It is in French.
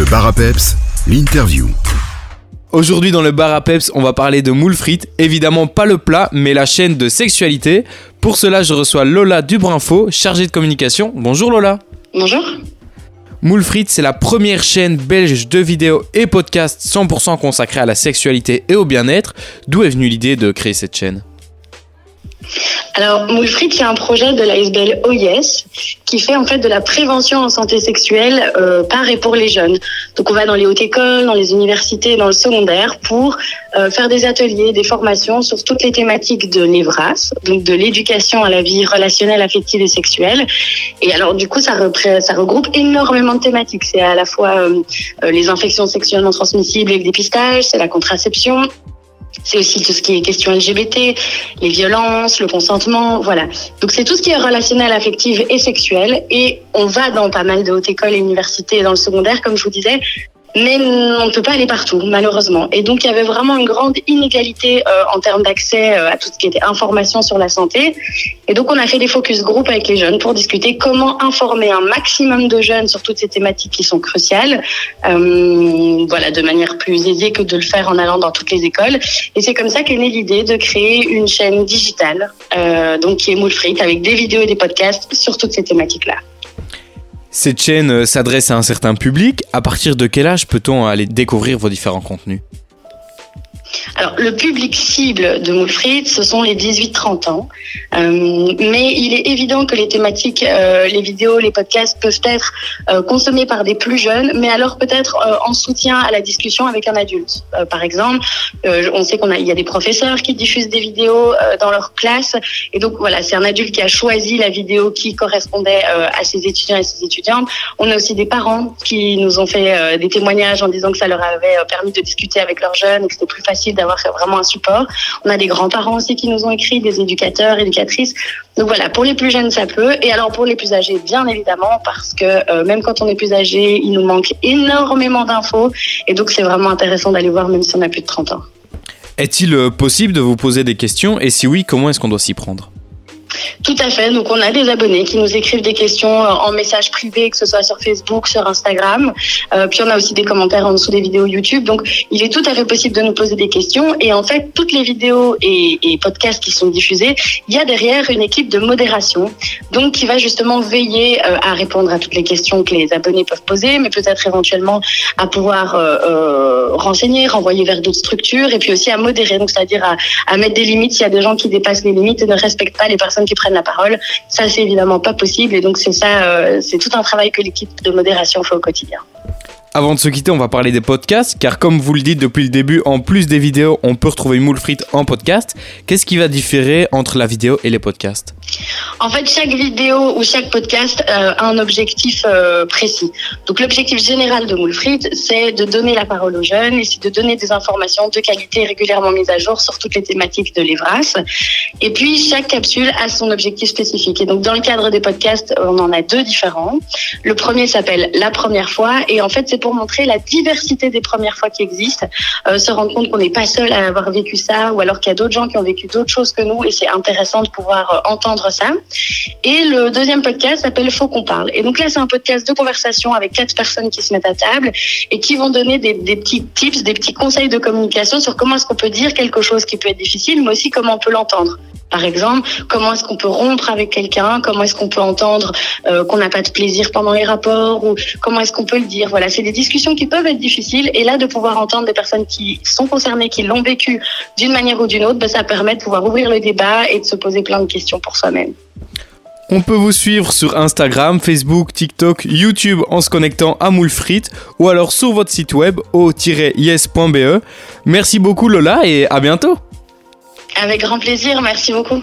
Le bar à peps, l'interview. Aujourd'hui dans le bar à peps, on va parler de moule frites, évidemment pas le plat, mais la chaîne de sexualité. Pour cela, je reçois Lola Dubrinfo, chargée de communication. Bonjour Lola. Bonjour. Moule frites, c'est la première chaîne belge de vidéos et podcasts 100% consacrée à la sexualité et au bien-être. D'où est venue l'idée de créer cette chaîne? Alors, Moulfrit, c'est un projet de l'ASBL OIS qui fait en fait de la prévention en santé sexuelle euh, par et pour les jeunes. Donc, on va dans les hautes écoles, dans les universités, dans le secondaire pour euh, faire des ateliers, des formations sur toutes les thématiques de l'EVRAS, donc de l'éducation à la vie relationnelle, affective et sexuelle. Et alors, du coup, ça, regroupe énormément de thématiques. C'est à la fois euh, les infections sexuellement transmissibles et le dépistage, c'est la contraception, c'est aussi tout ce qui est question LGBT, les violences, le consentement, voilà. Donc c'est tout ce qui est relationnel, affectif et sexuel. Et on va dans pas mal de hautes écoles et universités dans le secondaire, comme je vous disais. Mais on ne peut pas aller partout, malheureusement. Et donc, il y avait vraiment une grande inégalité euh, en termes d'accès euh, à tout ce qui était information sur la santé. Et donc, on a fait des focus group avec les jeunes pour discuter comment informer un maximum de jeunes sur toutes ces thématiques qui sont cruciales, euh, voilà, de manière plus aisée que de le faire en allant dans toutes les écoles. Et c'est comme ça qu'est née l'idée de créer une chaîne digitale, euh, donc qui est Moulfrit, avec des vidéos et des podcasts sur toutes ces thématiques-là. Cette chaîne euh, s'adresse à un certain public. À partir de quel âge peut-on aller découvrir vos différents contenus? Alors, le public cible de Moulfrit, ce sont les 18-30 ans. Euh, mais il est évident que les thématiques, euh, les vidéos, les podcasts peuvent être euh, consommés par des plus jeunes, mais alors peut-être en soutien à la discussion avec un adulte. Par exemple, on sait qu'on a, il y a des professeurs qui diffusent des vidéos dans leur classe, et donc voilà, c'est un adulte qui a choisi la vidéo qui correspondait à ses étudiants et ses étudiantes. On a aussi des parents qui nous ont fait des témoignages en disant que ça leur avait permis de discuter avec leurs jeunes et que c'était plus facile d'avoir vraiment un support. On a des grands-parents aussi qui nous ont écrit, des éducateurs, éducatrices. Donc voilà, pour les plus jeunes, ça peut. Et alors pour les plus âgés, bien évidemment, parce que euh, même quand on est plus âgé, il nous manque énormément d'infos. Et donc c'est vraiment intéressant d'aller voir même si on a plus de 30 ans. Est-il euh, possible de vous poser des questions? Et si oui, comment est-ce qu'on doit s'y prendre? Tout à fait. Donc, on a des abonnés qui nous écrivent des questions euh, en message privé, que ce soit sur Facebook, sur Instagram. Euh, puis, on a aussi des commentaires en dessous des vidéos YouTube. Donc, il est tout à fait possible de nous poser des questions. Et en fait, toutes les vidéos et, podcasts qui sont diffusés, il y a derrière une équipe de modération, donc qui va justement veiller euh, à répondre à toutes les questions que les abonnés peuvent poser, mais peut-être éventuellement à pouvoir euh, euh, renseigner, renvoyer vers d'autres structures, et puis aussi à modérer, donc c'est-à-dire à, à mettre des limites s'il y a des gens qui dépassent les limites et ne respectent pas les personnes qui prennent la parole. Ça, c'est évidemment pas possible, et donc c'est ça, euh, c'est tout un travail que l'équipe de modération fait au quotidien. Avant de se quitter, on va parler des podcasts, car comme vous le dites depuis le début, en plus des vidéos, on peut retrouver Moule Frites en podcast. Qu'est-ce qui va différer entre la vidéo et les podcasts? En fait, chaque vidéo ou chaque podcast euh, a un objectif euh, précis. Donc, l'objectif général de Moulfrit, c'est de donner la parole aux jeunes et c'est de donner des informations de qualité régulièrement mises à jour sur toutes les thématiques de l'EVRAS. Et puis, chaque capsule a son objectif spécifique. Et donc, dans le cadre des podcasts, on en a deux différents. Le premier s'appelle La première fois et en fait, c'est pour montrer la diversité des premières fois qui existent, euh, se rendre compte qu'on n'est pas seul à avoir vécu ça ou alors qu'il y a d'autres gens qui ont vécu d'autres choses que nous et c'est intéressant de pouvoir euh, entendre ça. Et le deuxième podcast s'appelle Faut qu'on parle. Et donc là, c'est un podcast de conversation avec quatre personnes qui se mettent à table et qui vont donner des, des petits tips, des petits conseils de communication sur comment est-ce qu'on peut dire quelque chose qui peut être difficile, mais aussi comment on peut l'entendre. Par exemple, comment est-ce qu'on peut rompre avec quelqu'un Comment est-ce qu'on peut entendre euh, qu'on n'a pas de plaisir pendant les rapports Ou comment est-ce qu'on peut le dire Voilà, c'est des discussions qui peuvent être difficiles. Et là, de pouvoir entendre des personnes qui sont concernées, qui l'ont vécu d'une manière ou d'une autre, ben, ça permet de pouvoir ouvrir le débat et de se poser plein de questions pour soi-même. On peut vous suivre sur Instagram, Facebook, TikTok, YouTube en se connectant à Moule Frites ou alors sur votre site web au-yes.be. Merci beaucoup Lola et à bientôt Avec grand plaisir, merci beaucoup.